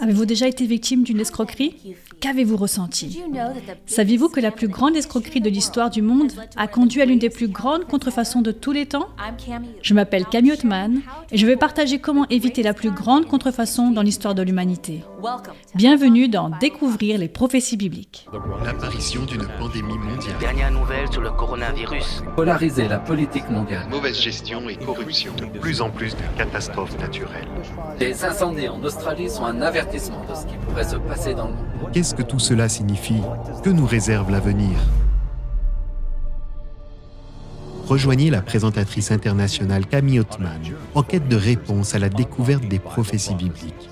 Avez-vous déjà été victime d'une escroquerie? Qu'avez-vous ressenti? Saviez-vous que la plus grande escroquerie de l'histoire du monde a conduit à l'une des plus grandes contrefaçons de tous les temps Je m'appelle Camille Ottman et je vais partager comment éviter la plus grande contrefaçon dans l'histoire de l'humanité. Bienvenue dans Découvrir les prophéties bibliques. L'apparition d'une pandémie mondiale. Dernière nouvelle sur le coronavirus. Polariser la politique mondiale. Mauvaise gestion et corruption. De plus en plus de catastrophes naturelles. Les incendies en Sont un avertissement de ce qui pourrait se passer dans le monde. Qu'est-ce que tout cela signifie Que nous réserve l'avenir Rejoignez la présentatrice internationale Camille Ottman en quête de réponses à la découverte des prophéties bibliques.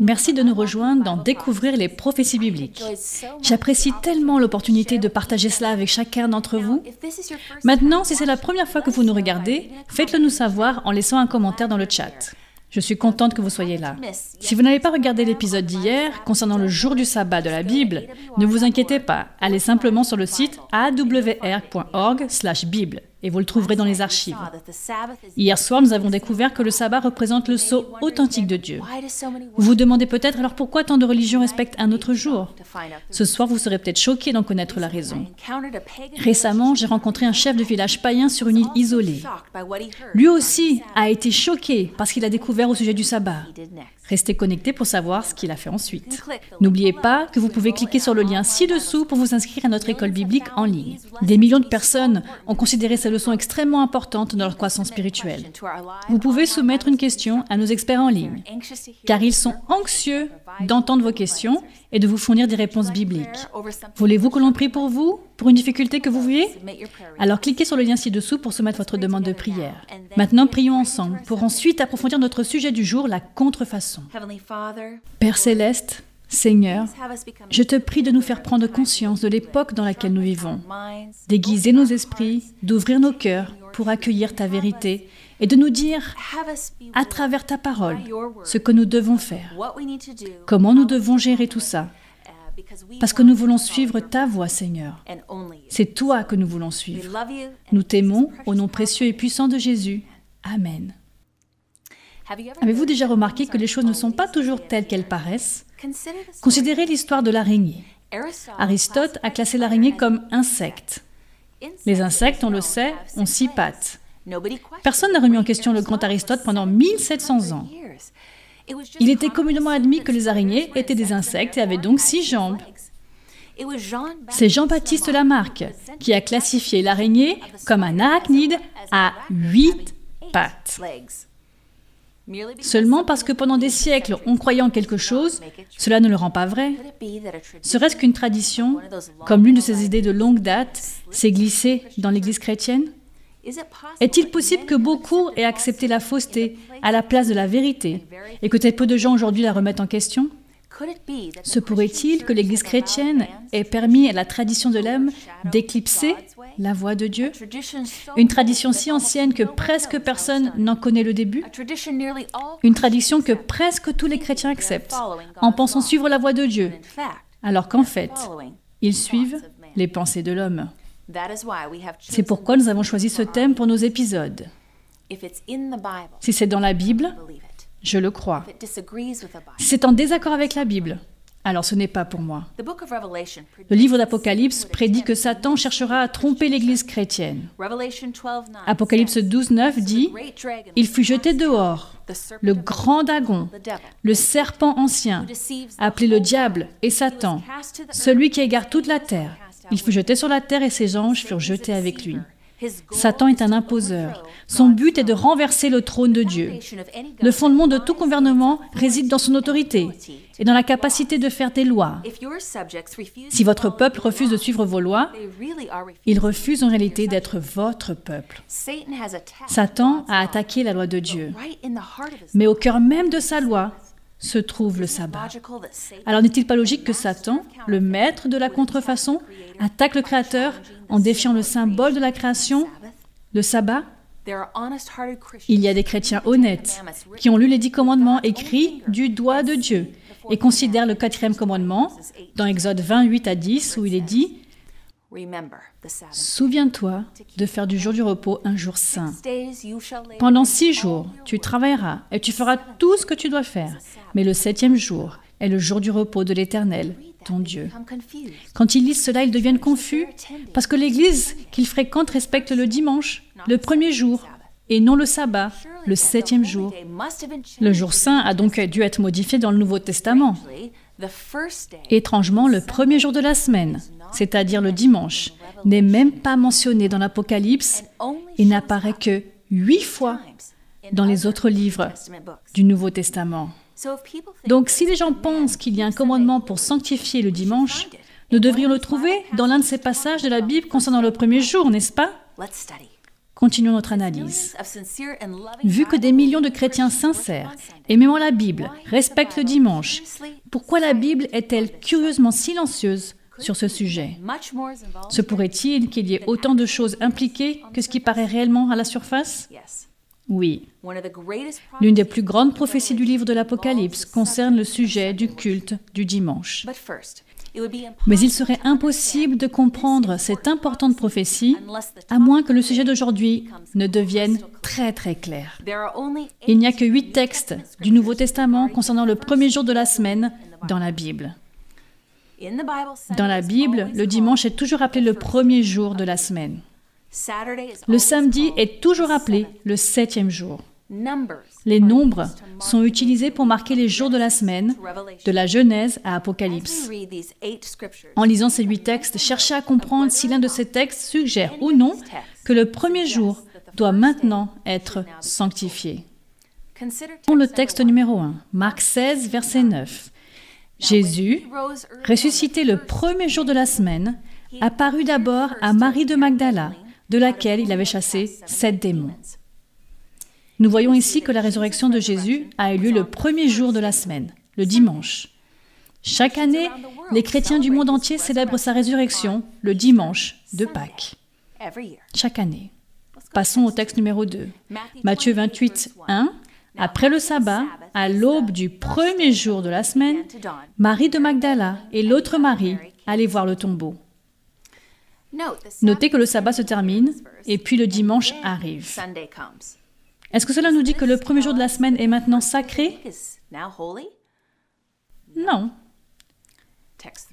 Merci de nous rejoindre dans Découvrir les prophéties bibliques. J'apprécie tellement l'opportunité de partager cela avec chacun d'entre vous. Maintenant, si c'est la première fois que vous nous regardez, faites-le nous savoir en laissant un commentaire dans le chat. Je suis contente que vous soyez là. Si vous n'avez pas regardé l'épisode d'hier concernant le jour du sabbat de la Bible, ne vous inquiétez pas, allez simplement sur le site awr.org/bible et vous le trouverez dans les archives. Hier soir, nous avons découvert que le sabbat représente le sceau authentique de Dieu. Vous vous demandez peut-être alors pourquoi tant de religions respectent un autre jour? Ce soir, vous serez peut-être choqué d'en connaître la raison. Récemment, j'ai rencontré un chef de village païen sur une île isolée. Lui aussi a été choqué parce qu'il a découvert au sujet du sabbat. Restez connectés pour savoir ce qu'il a fait ensuite. N'oubliez pas que vous pouvez cliquer sur le lien ci-dessous pour vous inscrire à notre école biblique en ligne. Des millions de personnes ont considéré ces leçons extrêmement importantes dans leur croissance spirituelle. Vous pouvez soumettre une question à nos experts en ligne, car ils sont anxieux d'entendre vos questions et de vous fournir des réponses bibliques. Voulez-vous que l'on prie pour vous, pour une difficulté que vous voyez Alors cliquez sur le lien ci-dessous pour soumettre votre demande de prière. Maintenant, prions ensemble pour ensuite approfondir notre sujet du jour, la contrefaçon. Père céleste, Seigneur, je te prie de nous faire prendre conscience de l'époque dans laquelle nous vivons, d'aiguiser nos esprits, d'ouvrir nos cœurs pour accueillir ta vérité et de nous dire, à travers ta parole, ce que nous devons faire, comment nous devons gérer tout ça, parce que nous voulons suivre ta voie, Seigneur. C'est toi que nous voulons suivre. Nous t'aimons au nom précieux et puissant de Jésus. Amen. Avez-vous déjà remarqué que les choses ne sont pas toujours telles qu'elles paraissent? Considérez l'histoire de l'araignée. Aristote a classé l'araignée comme insecte. Les insectes, on le sait, ont six pattes. Personne n'a remis en question le grand Aristote pendant 1700 ans. Il était communément admis que les araignées étaient des insectes et avaient donc six jambes. C'est Jean-Baptiste Lamarck qui a classifié l'araignée comme un arachnide à huit pattes. Seulement parce que pendant des siècles on croyait en quelque chose, cela ne le rend pas vrai. Serait-ce qu'une tradition, comme l'une de ces idées de longue date, s'est glissée dans l'Église chrétienne? Est-il possible que beaucoup aient accepté la fausseté à la place de la vérité et que très peu de gens aujourd'hui la remettent en question? Se pourrait-il que l'Église chrétienne ait permis à la tradition de l'homme d'éclipser la voix de Dieu? Une tradition si ancienne que presque personne n'en connaît le début? Une tradition que presque tous les chrétiens acceptent en pensant suivre la voix de Dieu, alors qu'en fait, ils suivent les pensées de l'homme. C'est pourquoi nous avons choisi ce thème pour nos épisodes. Si c'est dans la Bible, je le crois. Si c'est en désaccord avec la Bible, alors ce n'est pas pour moi. Le livre d'Apocalypse prédit que Satan cherchera à tromper l'Église chrétienne. Apocalypse 12, 9 dit Il fut jeté dehors, le grand dragon, le serpent ancien, appelé le diable et Satan, celui qui égare toute la terre. Il fut jeté sur la terre et ses anges furent jetés avec lui. Satan est un imposeur. Son but est de renverser le trône de Dieu. Le fondement de tout gouvernement réside dans son autorité et dans la capacité de faire des lois. Si votre peuple refuse de suivre vos lois, il refuse en réalité d'être votre peuple. Satan a attaqué la loi de Dieu. Mais au cœur même de sa loi, se trouve le sabbat. Alors n'est-il pas logique que Satan, le maître de la contrefaçon, attaque le Créateur en défiant le symbole de la création, le sabbat? Il y a des chrétiens honnêtes qui ont lu les dix commandements écrits du doigt de Dieu et considèrent le quatrième commandement, dans Exode 28 à 10, où il est dit Souviens-toi de faire du jour du repos un jour saint. Pendant six jours, tu travailleras et tu feras tout ce que tu dois faire. Mais le septième jour est le jour du repos de l'Éternel, ton Dieu. Quand ils lisent cela, ils deviennent confus parce que l'Église qu'ils fréquentent respecte le dimanche, le premier jour, et non le sabbat, le septième jour. Le jour saint a donc dû être modifié dans le Nouveau Testament. Étrangement, le premier jour de la semaine, c'est-à-dire le dimanche, n'est même pas mentionné dans l'Apocalypse et n'apparaît que huit fois dans les autres livres du Nouveau Testament. Donc si les gens pensent qu'il y a un commandement pour sanctifier le dimanche, nous devrions le trouver dans l'un de ces passages de la Bible concernant le premier jour, n'est-ce pas? Continuons notre analyse. Vu que des millions de chrétiens sincères, aimant la Bible, respectent le dimanche, pourquoi la Bible est-elle curieusement silencieuse sur ce sujet Se pourrait-il qu'il y ait autant de choses impliquées que ce qui paraît réellement à la surface? Oui. L'une des plus grandes prophéties du livre de l'Apocalypse concerne le sujet du culte du dimanche. Mais il serait impossible de comprendre cette importante prophétie à moins que le sujet d'aujourd'hui ne devienne très très clair. Il n'y a que huit textes du Nouveau Testament concernant le premier jour de la semaine dans la Bible. Dans la Bible, le dimanche est toujours appelé le premier jour de la semaine. Le samedi est toujours appelé le septième jour. Les nombres sont utilisés pour marquer les jours de la semaine, de la Genèse à Apocalypse. En lisant ces huit textes, cherchez à comprendre si l'un de ces textes suggère ou non que le premier jour doit maintenant être sanctifié. Prenons le texte numéro 1, Marc 16, verset 9. Jésus, ressuscité le premier jour de la semaine, apparut d'abord à Marie de Magdala, de laquelle il avait chassé sept démons. Nous voyons ici que la résurrection de Jésus a eu lieu le premier jour de la semaine, le dimanche. Chaque année, les chrétiens du monde entier célèbrent sa résurrection le dimanche de Pâques. Chaque année. Passons au texte numéro 2. Matthieu 28, 1. Après le sabbat, à l'aube du premier jour de la semaine, Marie de Magdala et l'autre Marie allaient voir le tombeau. Notez que le sabbat se termine et puis le dimanche arrive. Est-ce que cela nous dit que le premier jour de la semaine est maintenant sacré? Non.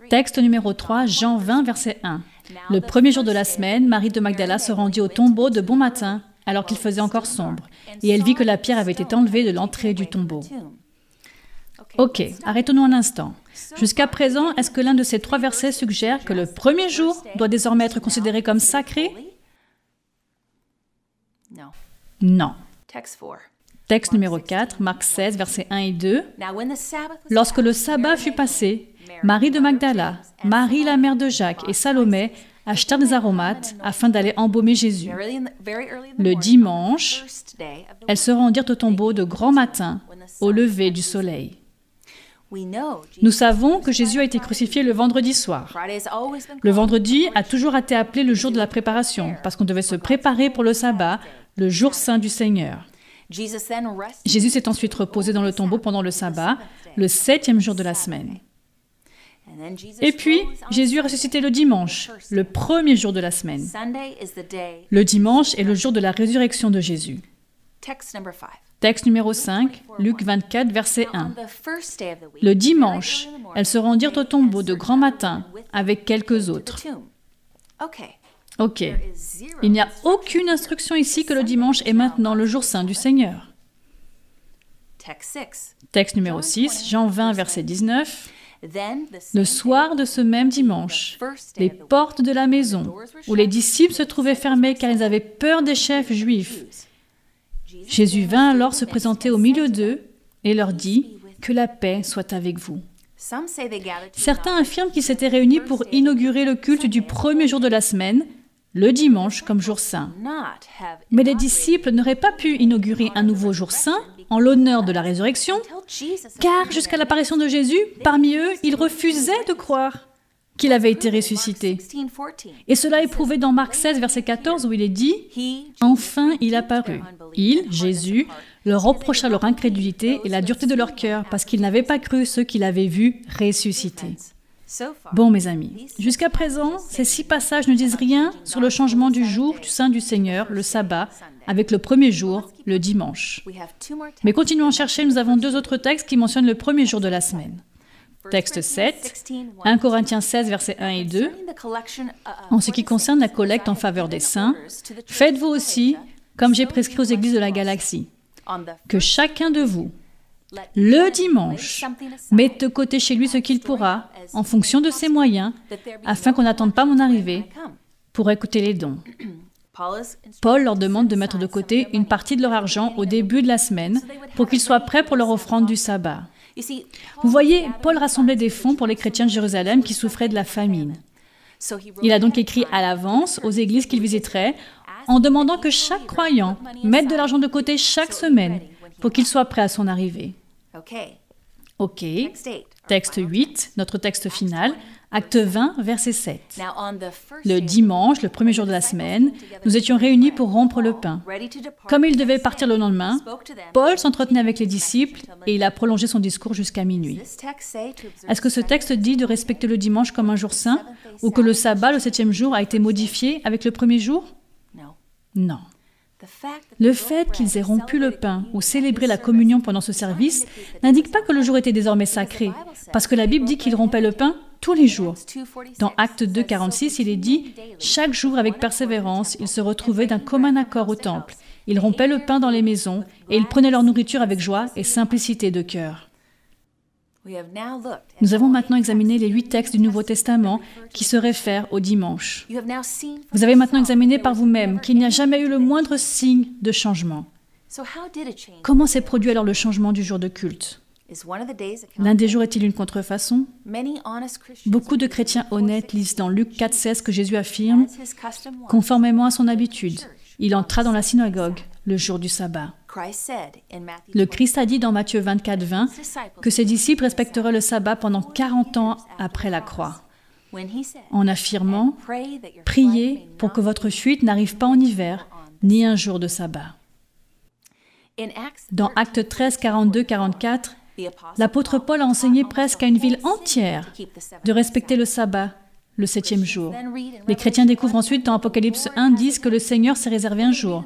Texte numéro 3, Jean 20, verset 1. Le premier jour de la semaine, Marie de Magdala se rendit au tombeau de bon matin, alors qu'il faisait encore sombre, et elle vit que la pierre avait été enlevée de l'entrée du tombeau. Ok, arrêtons-nous un instant. Jusqu'à présent, est-ce que l'un de ces trois versets suggère que le premier jour doit désormais être considéré comme sacré? Non. Texte numéro 4, Marc 16, versets 1 et 2. Lorsque le sabbat fut passé, Marie de Magdala, Marie la mère de Jacques et Salomé achetèrent des aromates afin d'aller embaumer Jésus. Le dimanche, elles se rendirent au tombeau de grand matin, au lever du soleil. Nous savons que Jésus a été crucifié le vendredi soir. Le vendredi a toujours été appelé le jour de la préparation, parce qu'on devait se préparer pour le sabbat, le jour saint du Seigneur. Jésus s'est ensuite reposé dans le tombeau pendant le sabbat, le septième jour de la semaine. Et puis, Jésus est ressuscité le dimanche, le premier jour de la semaine. Le dimanche est le jour de la résurrection de Jésus. Texte numéro 5, Luc 24, verset 1. Le dimanche, elles se rendirent au tombeau de grand matin avec quelques autres. Ok. Il n'y a aucune instruction ici que le dimanche est maintenant le jour saint du Seigneur. Texte numéro 6, Jean 20, verset 19. Le soir de ce même dimanche, les portes de la maison où les disciples se trouvaient fermées car ils avaient peur des chefs juifs. Jésus vint alors se présenter au milieu d'eux et leur dit, Que la paix soit avec vous. Certains affirment qu'ils s'étaient réunis pour inaugurer le culte du premier jour de la semaine, le dimanche comme jour saint. Mais les disciples n'auraient pas pu inaugurer un nouveau jour saint en l'honneur de la résurrection, car jusqu'à l'apparition de Jésus, parmi eux, ils refusaient de croire qu'il avait été ressuscité. Et cela est prouvé dans Marc 16, verset 14, où il est dit, Enfin il apparut. Il, Jésus, leur reprocha leur incrédulité et la dureté de leur cœur, parce qu'ils n'avaient pas cru ceux qu'il avait vus ressusciter. Bon, mes amis, jusqu'à présent, ces six passages ne disent rien sur le changement du jour du Saint du Seigneur, le sabbat, avec le premier jour, le dimanche. Mais continuons à chercher, nous avons deux autres textes qui mentionnent le premier jour de la semaine. Texte 7, 1 Corinthiens 16, versets 1 et 2. En ce qui concerne la collecte en faveur des saints, faites-vous aussi, comme j'ai prescrit aux églises de la galaxie, que chacun de vous, le dimanche, mette de côté chez lui ce qu'il pourra, en fonction de ses moyens, afin qu'on n'attende pas mon arrivée, pour écouter les dons. Paul leur demande de mettre de côté une partie de leur argent au début de la semaine pour qu'ils soient prêts pour leur offrande du sabbat. Vous voyez, Paul rassemblait des fonds pour les chrétiens de Jérusalem qui souffraient de la famine. Il a donc écrit à l'avance aux églises qu'il visiterait en demandant que chaque croyant mette de l'argent de côté chaque semaine pour qu'il soit prêt à son arrivée. OK. Texte 8, notre texte final, acte 20, verset 7. Le dimanche, le premier jour de la semaine, nous étions réunis pour rompre le pain. Comme il devait partir le lendemain, Paul s'entretenait avec les disciples et il a prolongé son discours jusqu'à minuit. Est-ce que ce texte dit de respecter le dimanche comme un jour saint ou que le sabbat, le septième jour, a été modifié avec le premier jour? Non. Le fait qu'ils aient rompu le pain ou célébré la communion pendant ce service n'indique pas que le jour était désormais sacré, parce que la Bible dit qu'ils rompaient le pain tous les jours. Dans Acte 2, 46, il est dit Chaque jour, avec persévérance, ils se retrouvaient d'un commun accord au temple. Ils rompaient le pain dans les maisons et ils prenaient leur nourriture avec joie et simplicité de cœur. Nous avons maintenant examiné les huit textes du Nouveau Testament qui se réfèrent au dimanche. Vous avez maintenant examiné par vous-même qu'il n'y a jamais eu le moindre signe de changement. Comment s'est produit alors le changement du jour de culte? L'un des jours est-il une contrefaçon? Beaucoup de chrétiens honnêtes lisent dans Luc 4,16 que Jésus affirme. Conformément à son habitude, il entra dans la synagogue le jour du sabbat. Le Christ a dit dans Matthieu 24, 20 que ses disciples respecteraient le sabbat pendant 40 ans après la croix, en affirmant Priez pour que votre fuite n'arrive pas en hiver, ni un jour de sabbat. Dans Actes 13, 42, 44, l'apôtre Paul a enseigné presque à une ville entière de respecter le sabbat le septième jour. Les chrétiens découvrent ensuite dans Apocalypse 1, 10 que le Seigneur s'est réservé un jour.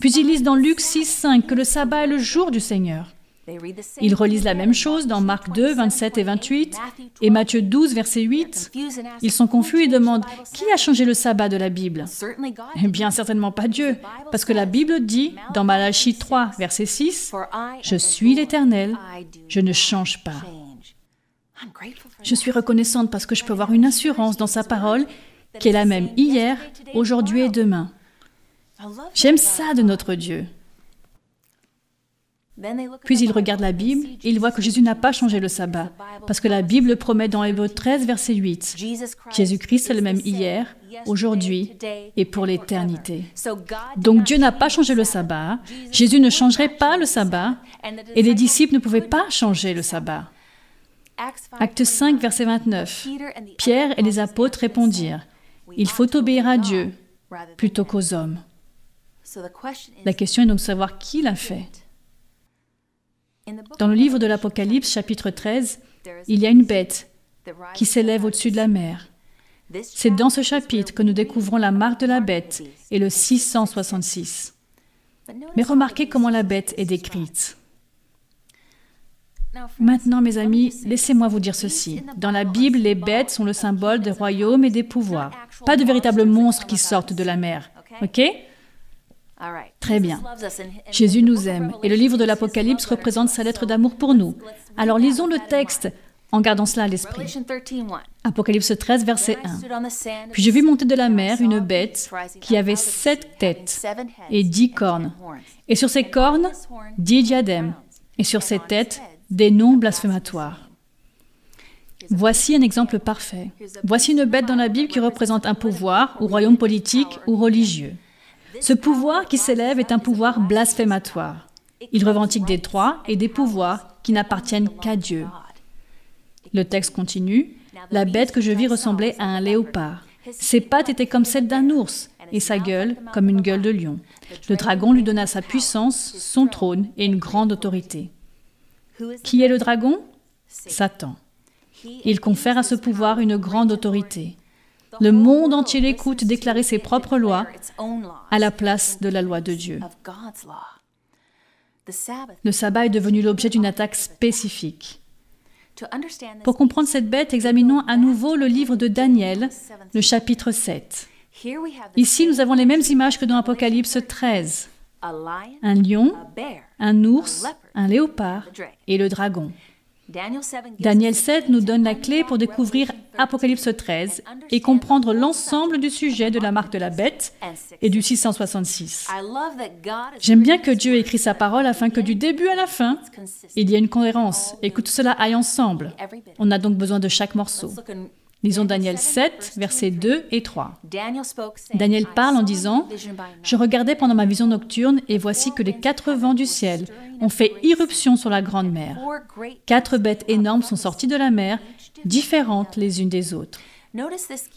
Puis ils lisent dans Luc 6, 5 que le sabbat est le jour du Seigneur. Ils relisent la même chose dans Marc 2, 27 et 28 et Matthieu 12, verset 8. Ils sont confus et demandent Qui a changé le sabbat de la Bible? Eh bien, certainement pas Dieu, parce que la Bible dit dans Malachie 3, verset 6 Je suis l'Éternel, je ne change pas. Je suis reconnaissante parce que je peux avoir une assurance dans sa parole qui est la même hier, aujourd'hui et demain. J'aime ça de notre Dieu. Puis il regarde la Bible et il voit que Jésus n'a pas changé le sabbat, parce que la Bible promet dans Hébreu 13, verset 8, Jésus-Christ est le même hier, aujourd'hui et pour l'éternité. Donc Dieu n'a pas changé le sabbat, Jésus ne changerait pas le sabbat, et les disciples ne pouvaient pas changer le sabbat. Acte 5, verset 29. Pierre et les apôtres répondirent, Il faut obéir à Dieu plutôt qu'aux hommes. La question est donc de savoir qui l'a fait. Dans le livre de l'Apocalypse, chapitre 13, il y a une bête qui s'élève au-dessus de la mer. C'est dans ce chapitre que nous découvrons la marque de la bête et le 666. Mais remarquez comment la bête est décrite. Maintenant, mes amis, laissez-moi vous dire ceci. Dans la Bible, les bêtes sont le symbole des royaumes et des pouvoirs. Pas de véritables monstres qui sortent de la mer. OK? Très bien. Jésus nous aime et le livre de l'Apocalypse représente sa lettre d'amour pour nous. Alors lisons le texte en gardant cela à l'esprit. Apocalypse 13, verset 1. Puis je vis monter de la mer une bête qui avait sept têtes et dix cornes, et sur ses cornes dix diadèmes, et sur ses têtes des noms blasphématoires. Voici un exemple parfait. Voici une bête dans la Bible qui représente un pouvoir ou royaume politique ou religieux. Ce pouvoir qui s'élève est un pouvoir blasphématoire. Il revendique des droits et des pouvoirs qui n'appartiennent qu'à Dieu. Le texte continue. La bête que je vis ressemblait à un léopard. Ses pattes étaient comme celles d'un ours et sa gueule comme une gueule de lion. Le dragon lui donna sa puissance, son trône et une grande autorité. Qui est le dragon? Satan. Il confère à ce pouvoir une grande autorité. Le monde entier l'écoute déclarer ses propres lois à la place de la loi de Dieu. Le sabbat est devenu l'objet d'une attaque spécifique. Pour comprendre cette bête, examinons à nouveau le livre de Daniel, le chapitre 7. Ici, nous avons les mêmes images que dans Apocalypse 13. Un lion, un ours, un léopard et le dragon. Daniel 7 nous donne la clé pour découvrir Apocalypse 13 et comprendre l'ensemble du sujet de la marque de la bête et du 666. J'aime bien que Dieu ait écrit sa parole afin que du début à la fin, il y ait une cohérence et que tout cela aille ensemble. On a donc besoin de chaque morceau. Lisons Daniel 7, versets 2 et 3. Daniel parle en disant, Je regardais pendant ma vision nocturne et voici que les quatre vents du ciel ont fait irruption sur la grande mer. Quatre bêtes énormes sont sorties de la mer, différentes les unes des autres.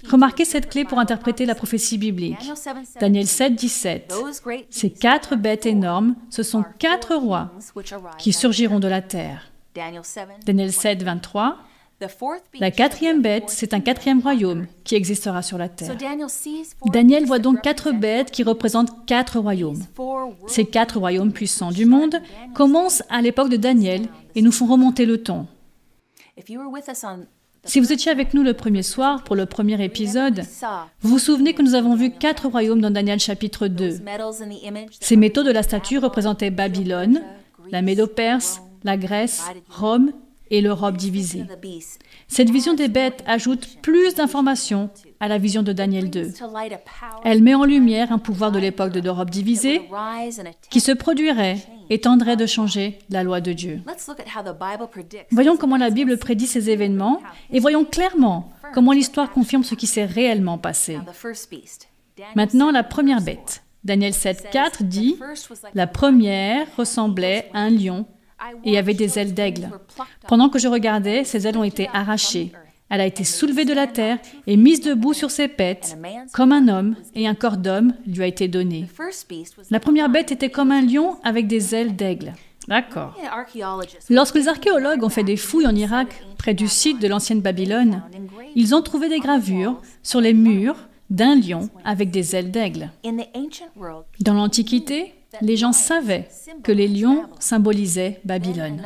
Remarquez cette clé pour interpréter la prophétie biblique. Daniel 7, 17. Ces quatre bêtes énormes, ce sont quatre rois qui surgiront de la terre. Daniel 7, 23. La quatrième bête, c'est un quatrième royaume qui existera sur la terre. Daniel voit donc quatre bêtes qui représentent quatre royaumes. Ces quatre royaumes puissants du monde commencent à l'époque de Daniel et nous font remonter le ton. Si vous étiez avec nous le premier soir pour le premier épisode, vous vous souvenez que nous avons vu quatre royaumes dans Daniel chapitre 2. Ces métaux de la statue représentaient Babylone, la Médo-Perse, la Grèce, Rome et l'Europe divisée. Cette vision des bêtes ajoute plus d'informations à la vision de Daniel 2. Elle met en lumière un pouvoir de l'époque de l'Europe divisée qui se produirait et tendrait de changer la loi de Dieu. Voyons comment la Bible prédit ces événements et voyons clairement comment l'histoire confirme ce qui s'est réellement passé. Maintenant, la première bête. Daniel 7.4 dit, La première ressemblait à un lion et avait des ailes d'aigle. Pendant que je regardais, ses ailes ont été arrachées. Elle a été soulevée de la terre et mise debout sur ses pattes, comme un homme, et un corps d'homme lui a été donné. La première bête était comme un lion avec des ailes d'aigle. D'accord. Lorsque les archéologues ont fait des fouilles en Irak, près du site de l'ancienne Babylone, ils ont trouvé des gravures sur les murs d'un lion avec des ailes d'aigle. Dans l'Antiquité, les gens savaient que les lions symbolisaient Babylone.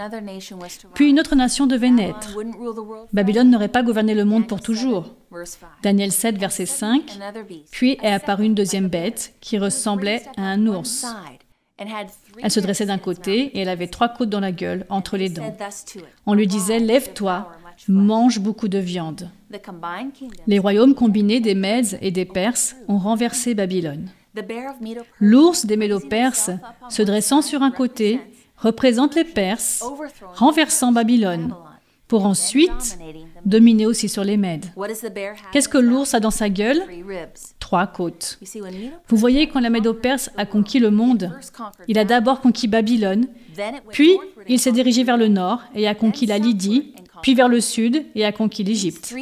Puis une autre nation devait naître. Babylone n'aurait pas gouverné le monde pour toujours. Daniel 7, verset 5. Puis est apparue une deuxième bête qui ressemblait à un ours. Elle se dressait d'un côté et elle avait trois côtes dans la gueule, entre les dents. On lui disait Lève-toi, mange beaucoup de viande. Les royaumes combinés des Mèdes et des Perses ont renversé Babylone. L'ours des Médo-Perses, se dressant sur un côté, représente les Perses, renversant Babylone, pour ensuite dominer aussi sur les Mèdes. Qu'est-ce que l'ours a dans sa gueule? Trois côtes. Vous voyez, quand la Médo-Perse a conquis le monde, il a d'abord conquis Babylone, puis il s'est dirigé vers le nord et a conquis la Lydie, puis vers le sud et a conquis l'Égypte.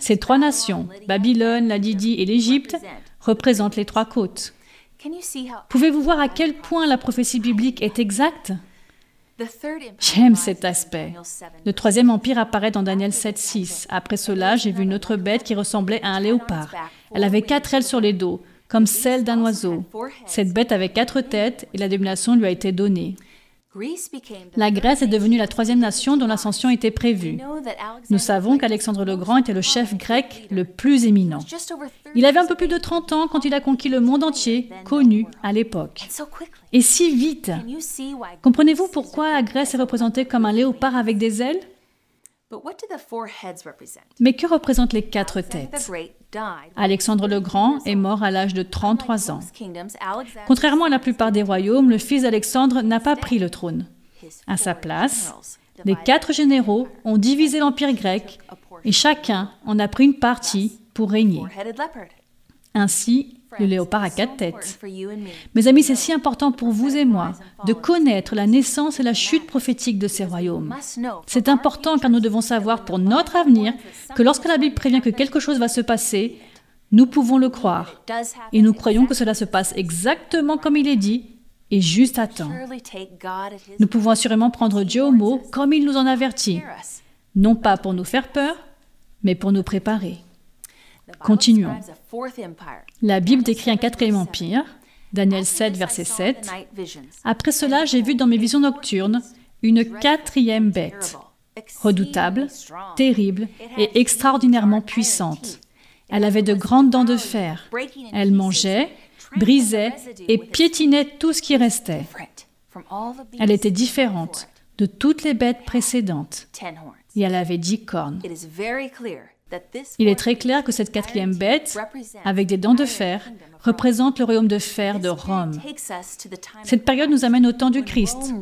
Ces trois nations, Babylone, la Lydie et l'Égypte, représentent les trois côtes. Pouvez-vous voir à quel point la prophétie biblique est exacte? J'aime cet aspect. Le troisième empire apparaît dans Daniel 7.6. Après cela, j'ai vu une autre bête qui ressemblait à un léopard. Elle avait quatre ailes sur les dos, comme celles d'un oiseau. Cette bête avait quatre têtes et la domination lui a été donnée. La Grèce est devenue la troisième nation dont l'ascension était prévue. Nous savons qu'Alexandre le Grand était le chef grec le plus éminent. Il avait un peu plus de 30 ans quand il a conquis le monde entier, connu à l'époque. Et si vite Comprenez-vous pourquoi la Grèce est représentée comme un léopard avec des ailes? Mais que représentent les quatre têtes? Alexandre le Grand est mort à l'âge de 33 ans. Contrairement à la plupart des royaumes, le fils d'Alexandre n'a pas pris le trône. À sa place, les quatre généraux ont divisé l'empire grec et chacun en a pris une partie pour régner. Ainsi, le léopard a quatre têtes. Mes amis, c'est si important pour vous et moi de connaître la naissance et la chute prophétique de ces royaumes. C'est important car nous devons savoir pour notre avenir que lorsque la Bible prévient que quelque chose va se passer, nous pouvons le croire. Et nous croyons que cela se passe exactement comme il est dit et juste à temps. Nous pouvons assurément prendre Dieu au mot comme il nous en avertit, non pas pour nous faire peur, mais pour nous préparer. Continuons. La Bible décrit un quatrième empire, Daniel 7, verset 7. Après cela, j'ai vu dans mes visions nocturnes une quatrième bête, redoutable, terrible et extraordinairement puissante. Elle avait de grandes dents de fer. Elle mangeait, brisait et piétinait tout ce qui restait. Elle était différente de toutes les bêtes précédentes et elle avait dix cornes. Il est très clair que cette quatrième bête, avec des dents de fer, représente le royaume de fer de Rome. Cette période nous amène au temps du Christ,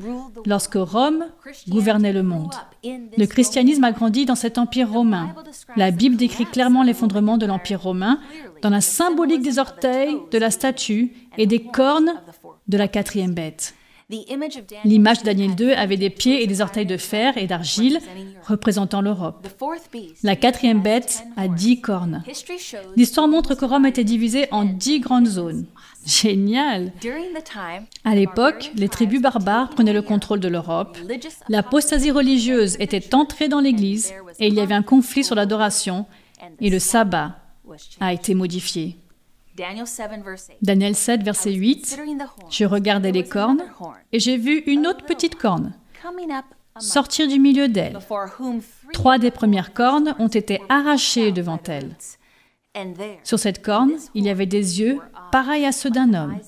lorsque Rome gouvernait le monde. Le christianisme a grandi dans cet empire romain. La Bible décrit clairement l'effondrement de l'empire romain dans la symbolique des orteils de la statue et des cornes de la quatrième bête. L'image de Daniel II avait des pieds et des orteils de fer et d'argile représentant l'Europe. La quatrième bête a dix cornes. L'histoire montre que Rome était divisée en dix grandes zones. Génial À l'époque, les tribus barbares prenaient le contrôle de l'Europe. L'apostasie religieuse était entrée dans l'Église et il y avait un conflit sur l'adoration et le sabbat a été modifié. Daniel 7, verset 8, je regardais les cornes et j'ai vu une autre petite corne sortir du milieu d'elle. Trois des premières cornes ont été arrachées devant elle. Sur cette corne, il y avait des yeux pareils à ceux d'un homme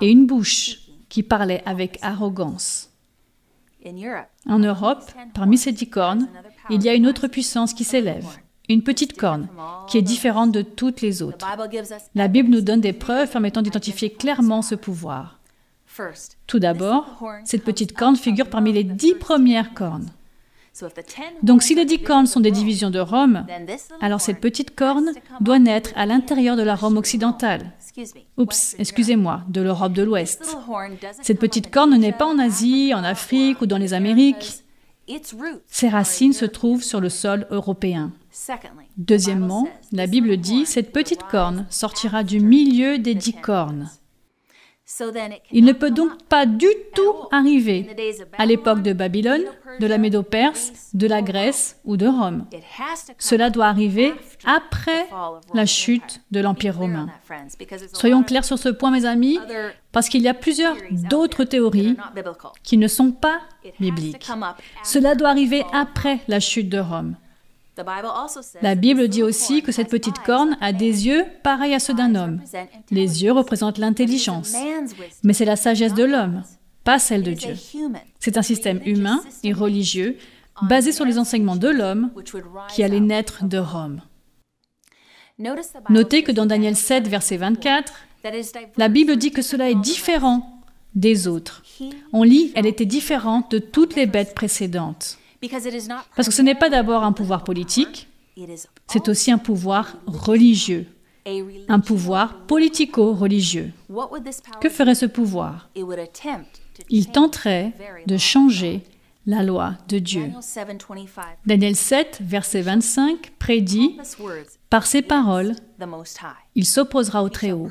et une bouche qui parlait avec arrogance. En Europe, parmi ces dix cornes, il y a une autre puissance qui s'élève une petite corne qui est différente de toutes les autres. La Bible nous donne des preuves permettant d'identifier clairement ce pouvoir. Tout d'abord, cette petite corne figure parmi les dix premières cornes. Donc si les dix cornes sont des divisions de Rome, alors cette petite corne doit naître à l'intérieur de la Rome occidentale. Oups, excusez-moi, de l'Europe de l'Ouest. Cette petite corne ne naît pas en Asie, en Afrique ou dans les Amériques. Ses racines se trouvent sur le sol européen. Deuxièmement, la Bible dit, cette petite corne sortira du milieu des dix cornes. Il ne peut donc pas du tout arriver à l'époque de Babylone, de la Médo-Perse, de la Grèce ou de Rome. Cela doit arriver après la chute de l'Empire romain. Soyons clairs sur ce point, mes amis, parce qu'il y a plusieurs d'autres théories qui ne sont pas bibliques. Cela doit arriver après la chute de Rome. La Bible dit aussi que cette petite corne a des yeux pareils à ceux d'un homme. Les yeux représentent l'intelligence, mais c'est la sagesse de l'homme, pas celle de Dieu. C'est un système humain et religieux basé sur les enseignements de l'homme qui allait naître de Rome. Notez que dans Daniel 7, verset 24, la Bible dit que cela est différent des autres. On lit, elle était différente de toutes les bêtes précédentes. Parce que ce n'est pas d'abord un pouvoir politique, c'est aussi un pouvoir religieux, un pouvoir politico-religieux. Que ferait ce pouvoir? Il tenterait de changer la loi de Dieu. Daniel 7, verset 25 prédit, par ses paroles, il s'opposera au Très-Haut.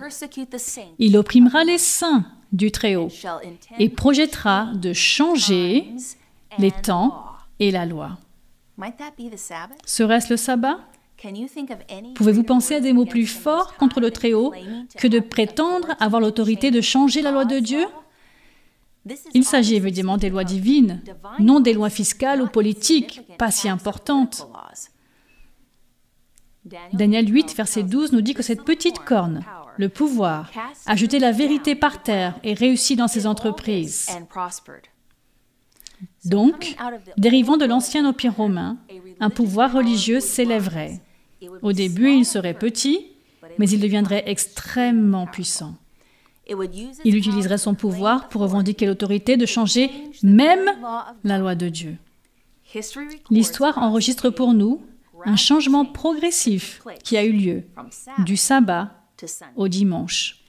Il opprimera les saints du Très-Haut et projettera de changer les temps et la loi. Serait-ce le sabbat? Pouvez-vous penser à des mots plus forts contre le Très-Haut que de prétendre avoir l'autorité de changer la loi de Dieu? Il s'agit évidemment des lois divines, non des lois fiscales ou politiques, pas si importantes. Daniel 8, verset 12 nous dit que cette petite corne, le pouvoir, a jeté la vérité par terre et réussi dans ses entreprises. Donc, dérivant de l'ancien empire romain, un pouvoir religieux s'élèverait. Au début, il serait petit, mais il deviendrait extrêmement puissant. Il utiliserait son pouvoir pour revendiquer l'autorité de changer même la loi de Dieu. L'histoire enregistre pour nous un changement progressif qui a eu lieu du sabbat au dimanche.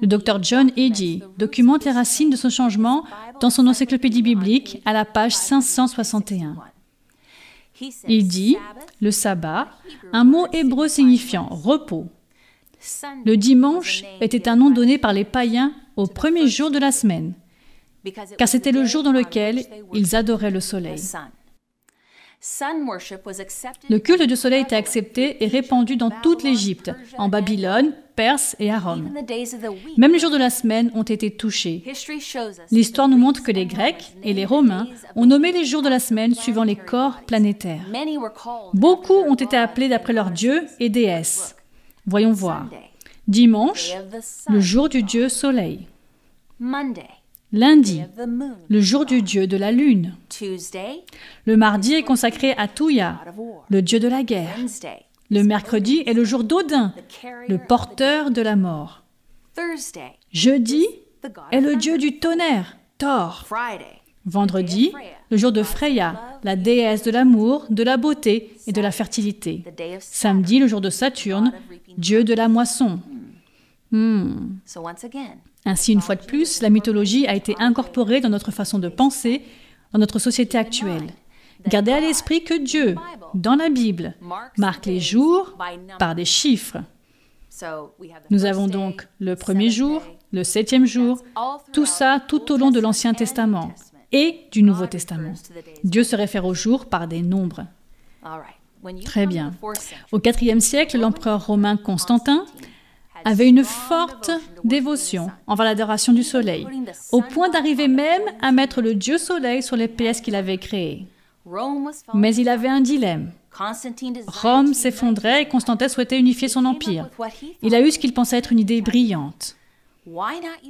Le docteur John Eddy documente les racines de ce changement dans son encyclopédie biblique à la page 561. Il dit le sabbat, un mot hébreu signifiant repos. Le dimanche était un nom donné par les païens au premier jour de la semaine, car c'était le jour dans lequel ils adoraient le soleil. Le culte du soleil était accepté et répandu dans toute l'Égypte, en Babylone, Perse et à Rome. Même les jours de la semaine ont été touchés. L'histoire nous montre que les Grecs et les Romains ont nommé les jours de la semaine suivant les corps planétaires. Beaucoup ont été appelés d'après leurs dieux et déesses. Voyons voir. Dimanche, le jour du dieu soleil. Lundi, le jour du dieu de la lune. Le mardi est consacré à Touya, le dieu de la guerre. Le mercredi est le jour d'Odin, le porteur de la mort. Jeudi est le dieu du tonnerre, Thor. Vendredi, le jour de Freya, la déesse de l'amour, de la beauté et de la fertilité. Samedi, le jour de Saturne, dieu de la moisson. Hmm. Ainsi, une fois de plus, la mythologie a été incorporée dans notre façon de penser, dans notre société actuelle. Gardez à l'esprit que Dieu, dans la Bible, marque les jours par des chiffres. Nous avons donc le premier jour, le septième jour, tout ça tout au long de l'Ancien Testament et du Nouveau Testament. Dieu se réfère aux jours par des nombres. Très bien. Au IVe siècle, l'empereur romain Constantin avait une forte dévotion envers l'adoration du soleil, au point d'arriver même à mettre le dieu soleil sur les pièces qu'il avait créées. Mais il avait un dilemme. Rome s'effondrait et Constantin souhaitait unifier son empire. Il a eu ce qu'il pensait être une idée brillante.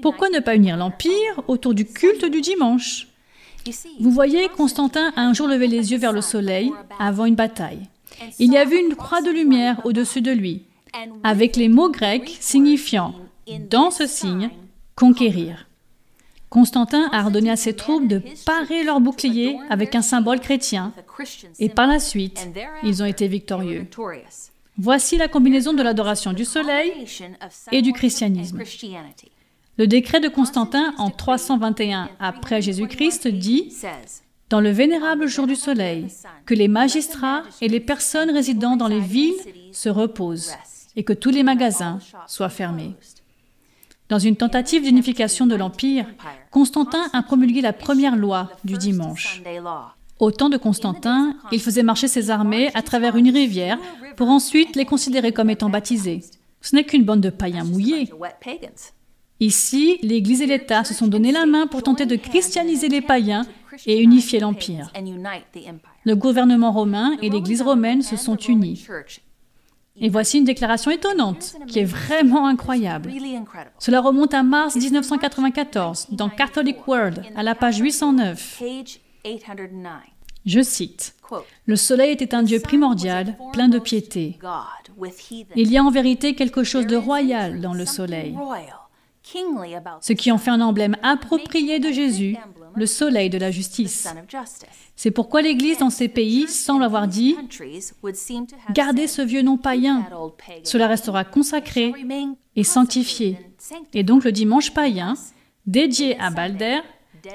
Pourquoi ne pas unir l'empire autour du culte du dimanche? Vous voyez, Constantin a un jour levé les yeux vers le soleil avant une bataille. Il y avait une croix de lumière au-dessus de lui avec les mots grecs signifiant dans ce signe conquérir. Constantin a ordonné à ses troupes de parer leurs boucliers avec un symbole chrétien et par la suite, ils ont été victorieux. Voici la combinaison de l'adoration du soleil et du christianisme. Le décret de Constantin en 321 après Jésus-Christ dit dans le vénérable jour du soleil, que les magistrats et les personnes résidant dans les villes se reposent et que tous les magasins soient fermés. Dans une tentative d'unification de l'Empire, Constantin a promulgué la première loi du dimanche. Au temps de Constantin, il faisait marcher ses armées à travers une rivière pour ensuite les considérer comme étant baptisés. Ce n'est qu'une bande de païens mouillés. Ici, l'Église et l'État se sont donné la main pour tenter de christianiser les païens et unifier l'Empire. Le gouvernement romain et l'Église romaine se sont unis. Et voici une déclaration étonnante, qui est vraiment incroyable. Cela remonte à mars 1994, dans Catholic World, à la page 809. Je cite, Le soleil était un Dieu primordial, plein de piété. Il y a en vérité quelque chose de royal dans le soleil, ce qui en fait un emblème approprié de Jésus, le soleil de la justice. C'est pourquoi l'Église dans ces pays semble avoir dit Gardez ce vieux nom païen, cela restera consacré et sanctifié. Et donc le dimanche païen, dédié à Balder,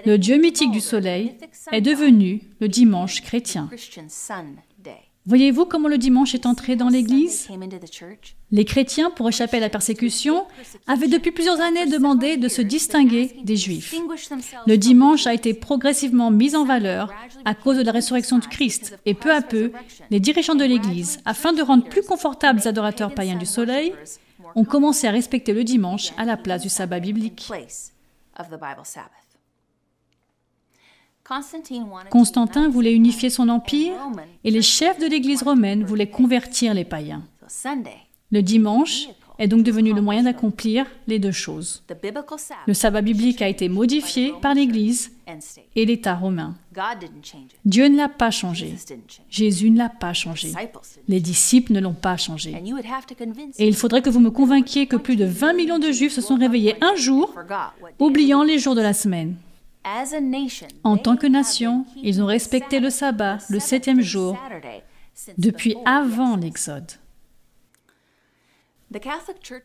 le dieu mythique du soleil, est devenu le dimanche chrétien. Voyez-vous comment le dimanche est entré dans l'Église? Les chrétiens, pour échapper à la persécution, avaient depuis plusieurs années demandé de se distinguer des Juifs. Le dimanche a été progressivement mis en valeur à cause de la résurrection du Christ, et peu à peu, les dirigeants de l'Église, afin de rendre plus confortables les adorateurs païens du soleil, ont commencé à respecter le dimanche à la place du sabbat biblique. Constantin voulait unifier son empire et les chefs de l'Église romaine voulaient convertir les païens. Le dimanche est donc devenu le moyen d'accomplir les deux choses. Le sabbat biblique a été modifié par l'Église et l'État romain. Dieu ne l'a pas changé. Jésus ne l'a pas changé. Les disciples ne l'ont pas changé. Et il faudrait que vous me convainquiez que plus de 20 millions de Juifs se sont réveillés un jour, oubliant les jours de la semaine. En tant que nation, ils ont respecté le sabbat, le septième jour, depuis avant l'Exode.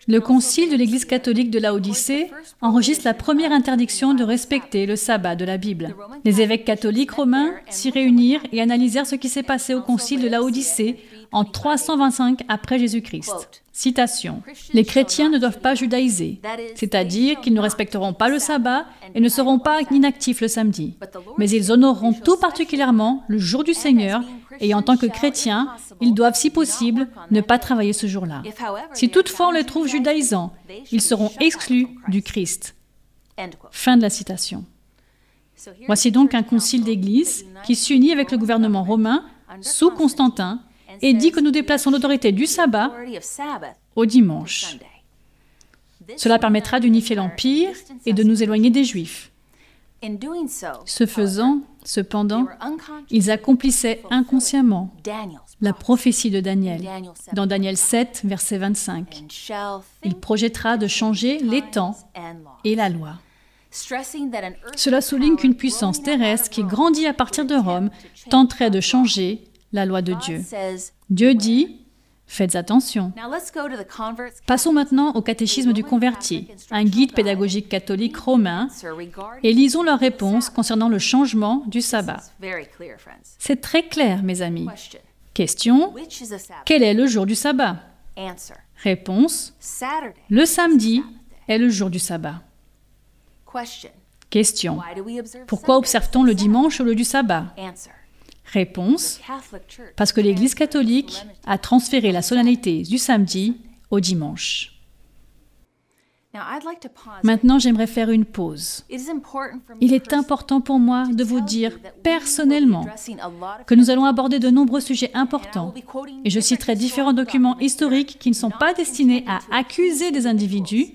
Le Concile de l'Église catholique de Laodicée enregistre la première interdiction de respecter le sabbat de la Bible. Les évêques catholiques romains s'y réunirent et analysèrent ce qui s'est passé au Concile de Laodicée en 325 après Jésus-Christ. Citation. Les chrétiens ne doivent pas judaïser, c'est-à-dire qu'ils ne respecteront pas le sabbat et ne seront pas inactifs le samedi. Mais ils honoreront tout particulièrement le jour du Seigneur et en tant que chrétiens, ils doivent, si possible, ne pas travailler ce jour-là. Si toutefois on les trouve judaïsants, ils seront exclus du Christ. Fin de la citation. Voici donc un concile d'Église qui s'unit avec le gouvernement romain sous Constantin et dit que nous déplaçons l'autorité du sabbat au dimanche. Cela permettra d'unifier l'Empire et de nous éloigner des Juifs. Ce faisant, cependant, ils accomplissaient inconsciemment la prophétie de Daniel. Dans Daniel 7, verset 25, il projettera de changer les temps et la loi. Cela souligne qu'une puissance terrestre qui grandit à partir de Rome tenterait de changer la loi de Dieu. Dieu dit, faites attention. Passons maintenant au catéchisme du converti, un guide pédagogique catholique romain, et lisons leur réponse concernant le changement du sabbat. C'est très clair, mes amis. Question, quel est le jour du sabbat? Réponse, le samedi est le jour du sabbat. Question, pourquoi observe-t-on le dimanche au lieu du sabbat? Réponse Parce que l'Église catholique a transféré la solennité du samedi au dimanche. Maintenant, j'aimerais faire une pause. Il est important pour moi de vous dire personnellement que nous allons aborder de nombreux sujets importants et je citerai différents documents historiques qui ne sont pas destinés à accuser des individus,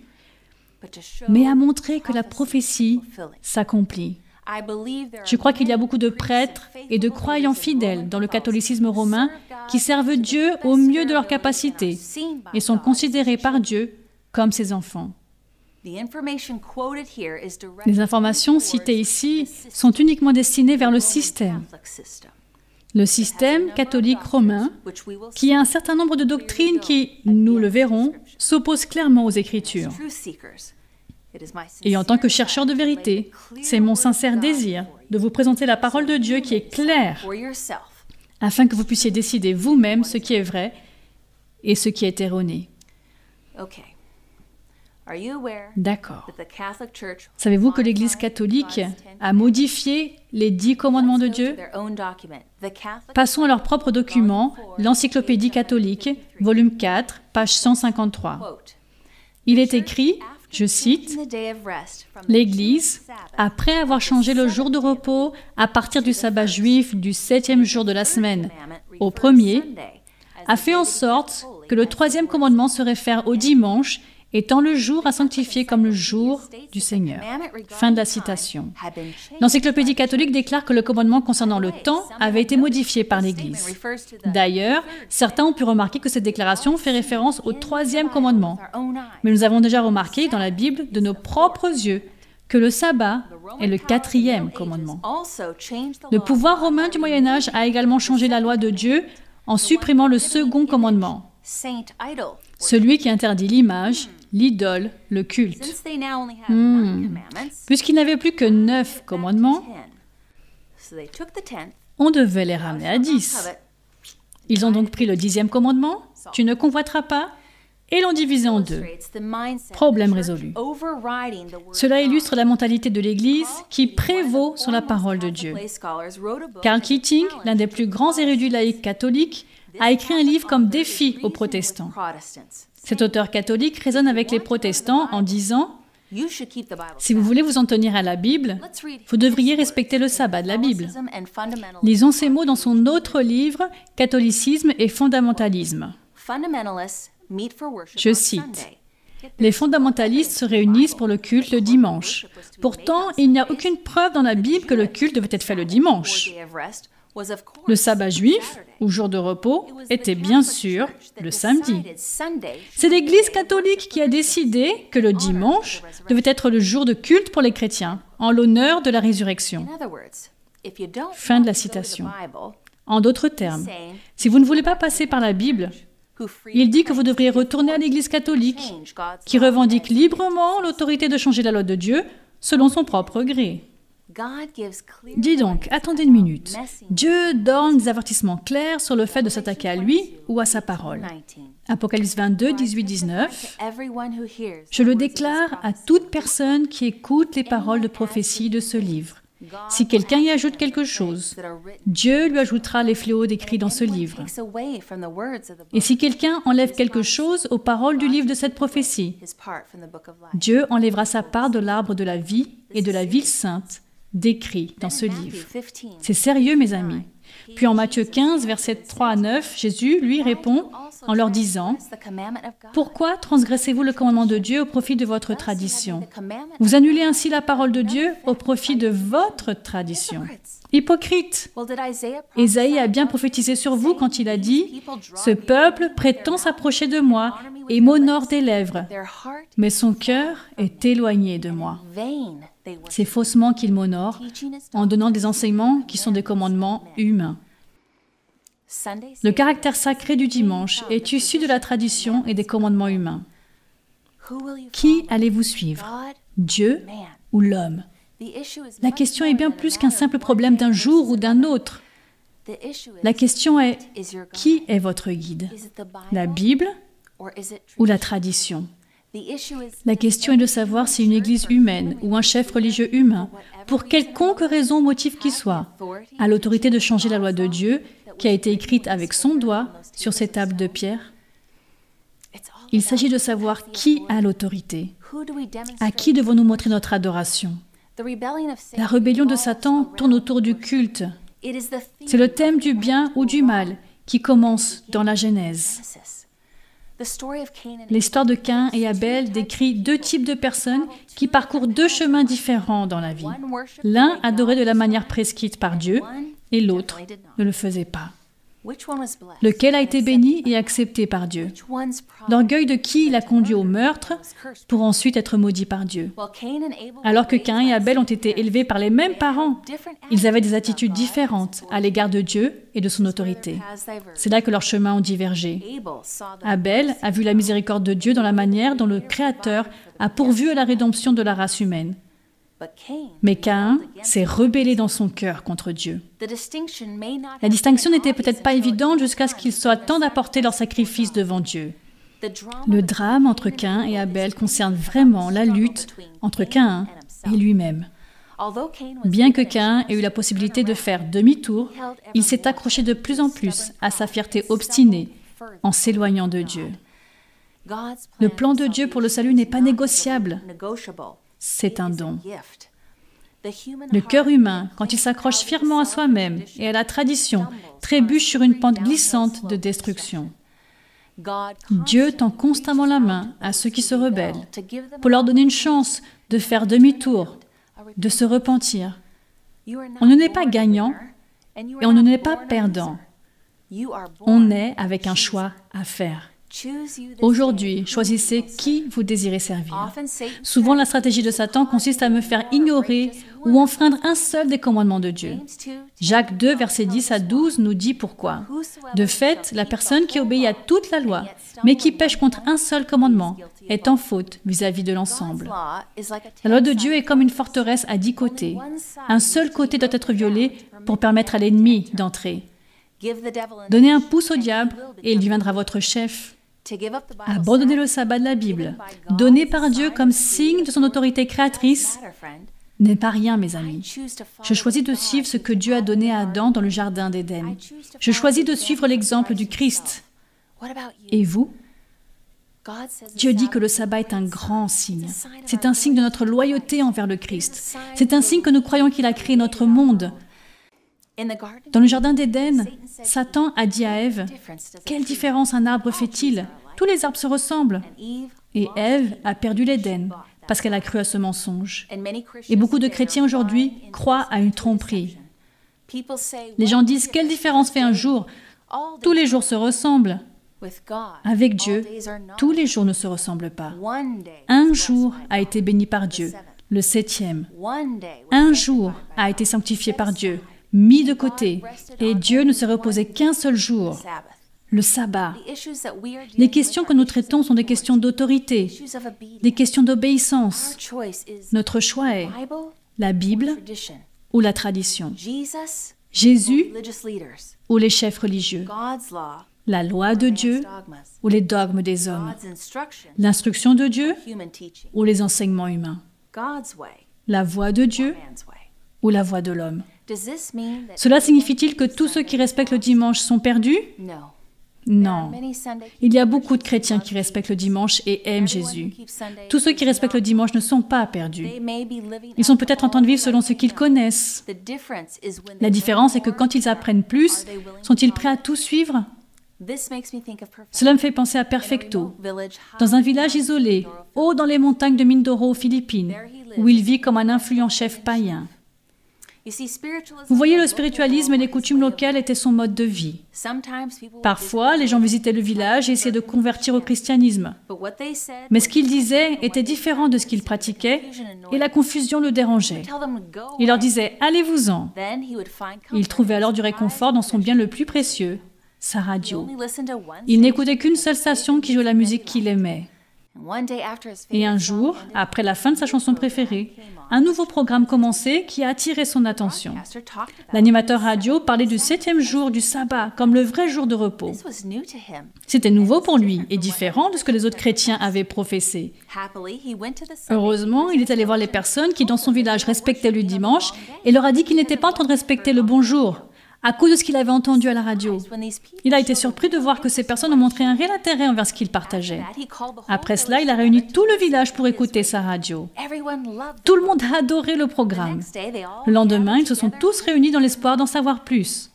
mais à montrer que la prophétie s'accomplit. Je crois qu'il y a beaucoup de prêtres et de croyants fidèles dans le catholicisme romain qui servent Dieu au mieux de leur capacité et sont considérés par Dieu comme ses enfants. Les informations citées ici sont uniquement destinées vers le système. Le système catholique romain, qui a un certain nombre de doctrines qui, nous le verrons, s'opposent clairement aux Écritures. Et en tant que chercheur de vérité, c'est mon sincère désir de vous présenter la parole de Dieu qui est claire, afin que vous puissiez décider vous-même ce qui est vrai et ce qui est erroné. D'accord. Savez-vous que l'Église catholique a modifié les dix commandements de Dieu? Passons à leur propre document, l'Encyclopédie catholique, volume 4, page 153. Il est écrit je cite, L'Église, après avoir changé le jour de repos à partir du sabbat juif du septième jour de la semaine au premier, a fait en sorte que le troisième commandement se réfère au dimanche étant le jour à sanctifier comme le jour du Seigneur. Fin de la citation. L'Encyclopédie catholique déclare que le commandement concernant le temps avait été modifié par l'Église. D'ailleurs, certains ont pu remarquer que cette déclaration fait référence au troisième commandement. Mais nous avons déjà remarqué dans la Bible de nos propres yeux que le sabbat est le quatrième commandement. Le pouvoir romain du Moyen Âge a également changé la loi de Dieu en supprimant le second commandement, celui qui interdit l'image, l'idole, le culte. Hmm. Puisqu'il n'avait plus que neuf commandements, on devait les ramener à dix. Ils ont donc pris le dixième commandement, tu ne convoiteras pas, et l'ont divisé en deux. Problème résolu. Cela illustre la mentalité de l'Église qui prévaut sur la parole de Dieu. Carl Keating, l'un des plus grands érudits laïcs catholiques, a écrit un livre comme défi aux protestants. Cet auteur catholique raisonne avec les protestants en disant si vous voulez vous en tenir à la Bible, vous devriez respecter le sabbat de la Bible. Lisons ces mots dans son autre livre, Catholicisme et fondamentalisme. Je cite. Les fondamentalistes se réunissent pour le culte le dimanche. Pourtant, il n'y a aucune preuve dans la Bible que le culte devait être fait le dimanche. Le sabbat juif, ou jour de repos, était bien sûr le samedi. C'est l'Église catholique qui a décidé que le dimanche devait être le jour de culte pour les chrétiens, en l'honneur de la résurrection. Fin de la citation. En d'autres termes, si vous ne voulez pas passer par la Bible, il dit que vous devriez retourner à l'Église catholique, qui revendique librement l'autorité de changer la loi de Dieu selon son propre gré. Dis donc, attendez une minute. Dieu donne des avertissements clairs sur le fait de s'attaquer à lui ou à sa parole. Apocalypse 22, 18, 19. Je le déclare à toute personne qui écoute les paroles de prophétie de ce livre. Si quelqu'un y ajoute quelque chose, Dieu lui ajoutera les fléaux décrits dans ce livre. Et si quelqu'un enlève quelque chose aux paroles du livre de cette prophétie, Dieu enlèvera sa part de l'arbre de la vie et de la ville sainte décrit dans ce livre. C'est sérieux, mes amis. Puis en Matthieu 15, versets 3 à 9, Jésus lui répond en leur disant, Pourquoi transgressez-vous le commandement de Dieu au profit de votre tradition? Vous annulez ainsi la parole de Dieu au profit de votre tradition. Hypocrite Ésaïe a bien prophétisé sur vous quand il a dit, Ce peuple prétend s'approcher de moi et m'honore des lèvres, mais son cœur est éloigné de moi. C'est faussement qu'il m'honore en donnant des enseignements qui sont des commandements humains. Le caractère sacré du dimanche est issu de la tradition et des commandements humains. Qui allez-vous suivre? Dieu ou l'homme? La question est bien plus qu'un simple problème d'un jour ou d'un autre. La question est, qui est votre guide? La Bible ou la tradition? La question est de savoir si une église humaine ou un chef religieux humain, pour quelconque raison ou motif qu'il soit, a l'autorité de changer la loi de Dieu qui a été écrite avec son doigt sur ces tables de pierre. Il s'agit de savoir qui a l'autorité. À qui devons-nous montrer notre adoration? La rébellion de Satan tourne autour du culte. C'est le thème du bien ou du mal qui commence dans la Genèse. L'histoire de Cain et Abel décrit deux types de personnes qui parcourent deux chemins différents dans la vie. L'un adorait de la manière prescrite par Dieu et l'autre ne le faisait pas. Lequel a été béni et accepté par Dieu? L'orgueil de qui l'a conduit au meurtre pour ensuite être maudit par Dieu? Alors que Cain et Abel ont été élevés par les mêmes parents, ils avaient des attitudes différentes à l'égard de Dieu et de son autorité. C'est là que leurs chemins ont divergé. Abel a vu la miséricorde de Dieu dans la manière dont le Créateur a pourvu à la rédemption de la race humaine. Mais Caïn s'est rebellé dans son cœur contre Dieu. La distinction n'était peut-être pas évidente jusqu'à ce qu'il soit temps d'apporter leur sacrifice devant Dieu. Le drame entre Caïn et Abel concerne vraiment la lutte entre Caïn et lui-même. Bien que Caïn ait eu la possibilité de faire demi-tour, il s'est accroché de plus en plus à sa fierté obstinée en s'éloignant de Dieu. Le plan de Dieu pour le salut n'est pas négociable c'est un don. Le cœur humain, quand il s'accroche fièrement à soi-même et à la tradition, trébuche sur une pente glissante de destruction. Dieu tend constamment la main à ceux qui se rebellent pour leur donner une chance de faire demi-tour, de se repentir. On ne n'est pas gagnant et on ne n'est pas perdant. On est avec un choix à faire. Aujourd'hui, choisissez qui vous désirez servir. Souvent, la stratégie de Satan consiste à me faire ignorer ou enfreindre un seul des commandements de Dieu. Jacques 2, versets 10 à 12 nous dit pourquoi. De fait, la personne qui obéit à toute la loi, mais qui pêche contre un seul commandement, est en faute vis-à-vis de l'ensemble. La loi de Dieu est comme une forteresse à dix côtés. Un seul côté doit être violé pour permettre à l'ennemi d'entrer. Donnez un pouce au diable et il deviendra votre chef. Abandonner le sabbat de la Bible, donné par Dieu comme signe de son autorité créatrice, n'est pas rien, mes amis. Je choisis de suivre ce que Dieu a donné à Adam dans le Jardin d'Éden. Je choisis de suivre l'exemple du Christ. Et vous? Dieu dit que le sabbat est un grand signe. C'est un signe de notre loyauté envers le Christ. C'est un signe que nous croyons qu'il a créé notre monde. Dans le Jardin d'Éden, Satan a dit à Ève, Quelle différence un arbre fait-il? Tous les arbres se ressemblent. Et Ève a perdu l'Éden parce qu'elle a cru à ce mensonge. Et beaucoup de chrétiens aujourd'hui croient à une tromperie. Les gens disent, quelle différence fait un jour? Tous les jours se ressemblent. Avec Dieu, tous les jours ne se ressemblent pas. Un jour a été béni par Dieu, le septième. Un jour a été sanctifié par Dieu, mis de côté et Dieu ne s'est reposé qu'un seul jour, le sabbat. Les questions que nous traitons sont des questions d'autorité, des questions d'obéissance. Notre choix est la Bible ou la tradition, Jésus ou les chefs religieux, la loi de Dieu ou les dogmes des hommes, l'instruction de Dieu ou les enseignements humains, la voie de Dieu ou la voie de l'homme. Cela signifie-t-il que tous ceux qui respectent le dimanche sont perdus? Non. Il y a beaucoup de chrétiens qui respectent le dimanche et aiment Jésus. Tous ceux qui respectent le dimanche ne sont pas perdus. Ils sont peut-être en train de vivre selon ce qu'ils connaissent. La différence est que quand ils apprennent plus, sont-ils prêts à tout suivre? Cela me fait penser à Perfecto, dans un village isolé, haut dans les montagnes de Mindoro aux Philippines, où il vit comme un influent chef païen. Vous voyez, le spiritualisme et les coutumes locales étaient son mode de vie. Parfois, les gens visitaient le village et essayaient de convertir au christianisme. Mais ce qu'ils disaient était différent de ce qu'ils pratiquaient et la confusion le dérangeait. Il leur disait Allez-vous-en. Il trouvait alors du réconfort dans son bien le plus précieux, sa radio. Il n'écoutait qu'une seule station qui jouait la musique qu'il aimait. Et un jour, après la fin de sa chanson préférée, un nouveau programme commençait qui a attiré son attention. L'animateur radio parlait du septième jour du sabbat comme le vrai jour de repos. C'était nouveau pour lui et différent de ce que les autres chrétiens avaient professé. Heureusement, il est allé voir les personnes qui dans son village respectaient le dimanche et leur a dit qu'il n'était pas en train de respecter le bonjour, à cause de ce qu'il avait entendu à la radio. Il a été surpris de voir que ces personnes ont montré un réel intérêt envers ce qu'il partageait. Après cela, il a réuni tout le village pour écouter sa radio. Tout le monde a adoré le programme. Le lendemain, ils se sont tous réunis dans l'espoir d'en savoir plus.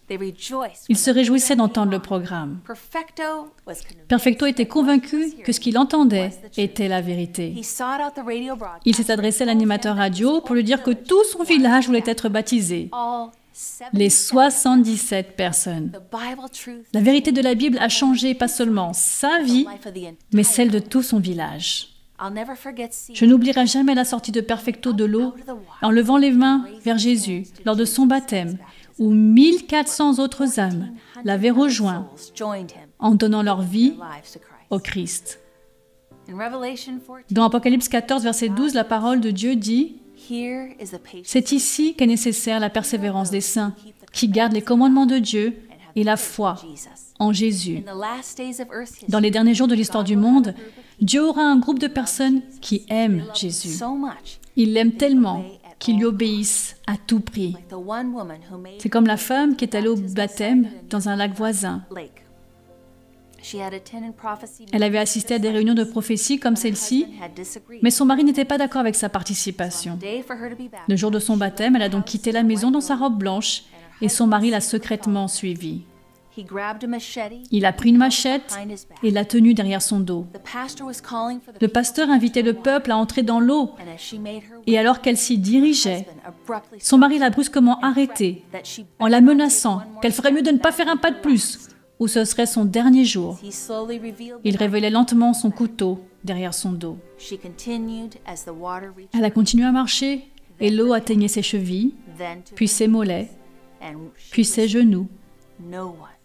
Ils se réjouissaient d'entendre le programme. Perfecto était convaincu que ce qu'il entendait était la vérité. Il s'est adressé à l'animateur radio pour lui dire que tout son village voulait être baptisé les 77 personnes. La vérité de la Bible a changé pas seulement sa vie, mais celle de tout son village. Je n'oublierai jamais la sortie de Perfecto de l'eau en levant les mains vers Jésus lors de son baptême, où 1400 autres âmes l'avaient rejoint en donnant leur vie au Christ. Dans Apocalypse 14, verset 12, la parole de Dieu dit c'est ici qu'est nécessaire la persévérance des saints, qui gardent les commandements de Dieu et la foi en Jésus. Dans les derniers jours de l'histoire du monde, Dieu aura un groupe de personnes qui aiment Jésus. Ils l'aiment tellement qu'ils lui obéissent à tout prix. C'est comme la femme qui est allée au baptême dans un lac voisin. Elle avait assisté à des réunions de prophétie comme celle-ci, mais son mari n'était pas d'accord avec sa participation. Le jour de son baptême, elle a donc quitté la maison dans sa robe blanche et son mari l'a secrètement suivie. Il a pris une machette et l'a tenue derrière son dos. Le pasteur invitait le peuple à entrer dans l'eau. Et alors qu'elle s'y dirigeait, son mari l'a brusquement arrêtée en la menaçant qu'elle ferait mieux de ne pas faire un pas de plus ou ce serait son dernier jour. Il révélait lentement son couteau derrière son dos. Elle a continué à marcher et l'eau atteignait ses chevilles, puis ses mollets, puis ses genoux.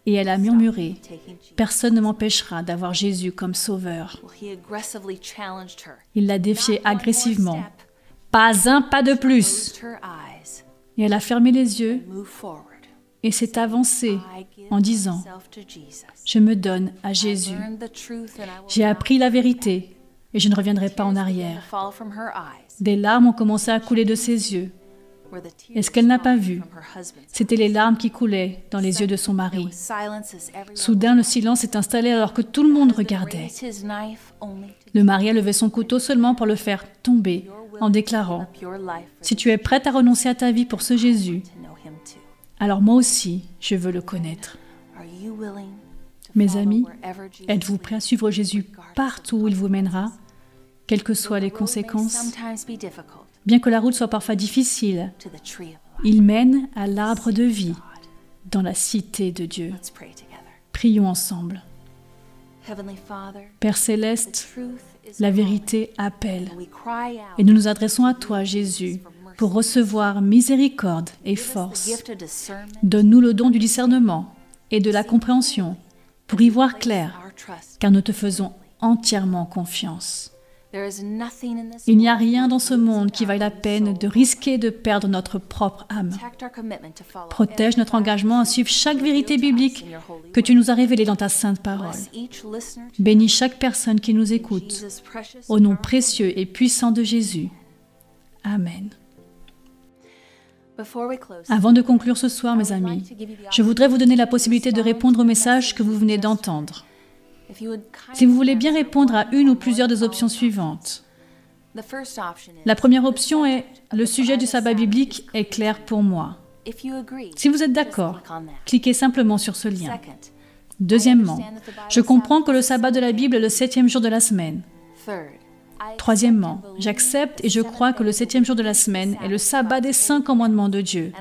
Et elle a murmuré, Personne ne m'empêchera d'avoir Jésus comme sauveur. Il l'a défié agressivement. Pas un pas de plus. Et elle a fermé les yeux et s'est avancée en disant, Je me donne à Jésus. J'ai appris la vérité et je ne reviendrai pas en arrière. Des larmes ont commencé à couler de ses yeux. Et ce qu'elle n'a pas vu, c'était les larmes qui coulaient dans les yeux de son mari. Soudain, le silence s'est installé alors que tout le monde regardait. Le mari a levé son couteau seulement pour le faire tomber en déclarant, Si tu es prête à renoncer à ta vie pour ce Jésus, alors moi aussi, je veux le connaître. Mes amis, êtes-vous prêts à suivre Jésus partout où il vous mènera, quelles que soient les conséquences? Bien que la route soit parfois difficile, il mène à l'arbre de vie dans la cité de Dieu. Prions ensemble. Père céleste, la vérité appelle et nous nous adressons à toi, Jésus, pour recevoir miséricorde et force. Donne-nous le don du discernement et de la compréhension pour y voir clair, car nous te faisons entièrement confiance. Il n'y a rien dans ce monde qui vaille la peine de risquer de perdre notre propre âme. Protège notre engagement à suivre chaque vérité biblique que tu nous as révélée dans ta sainte parole. Bénis chaque personne qui nous écoute. Au nom précieux et puissant de Jésus. Amen. Avant de conclure ce soir, mes amis, je voudrais vous donner la possibilité de répondre au message que vous venez d'entendre. Si vous voulez bien répondre à une ou plusieurs des options suivantes. La première option est Le sujet du sabbat biblique est clair pour moi. Si vous êtes d'accord, cliquez simplement sur ce lien. Deuxièmement, je comprends que le sabbat de la Bible est le septième jour de la semaine. Troisièmement, j'accepte et je crois que le septième jour de la semaine est le sabbat des cinq commandements de Dieu.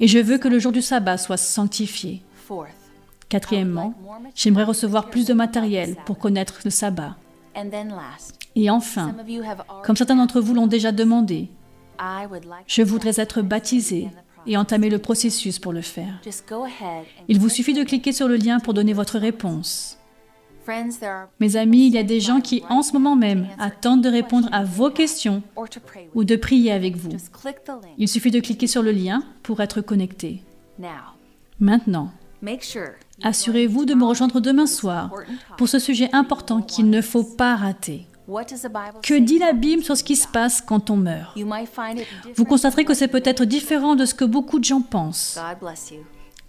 Et je veux que le jour du sabbat soit sanctifié. Quatrièmement, j'aimerais recevoir plus de matériel pour connaître le sabbat. Et enfin, comme certains d'entre vous l'ont déjà demandé, je voudrais être baptisé et entamer le processus pour le faire. Il vous suffit de cliquer sur le lien pour donner votre réponse. Mes amis, il y a des gens qui, en ce moment même, attendent de répondre à vos questions ou de prier avec vous. Il suffit de cliquer sur le lien pour être connecté. Maintenant, Assurez-vous de me rejoindre demain soir pour ce sujet important qu'il ne faut pas rater. Que dit la Bible sur ce qui se passe quand on meurt? Vous constaterez que c'est peut-être différent de ce que beaucoup de gens pensent.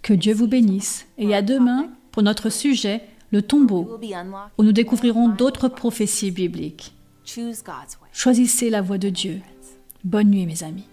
Que Dieu vous bénisse. Et à demain pour notre sujet, le tombeau, où nous découvrirons d'autres prophéties bibliques. Choisissez la voie de Dieu. Bonne nuit mes amis.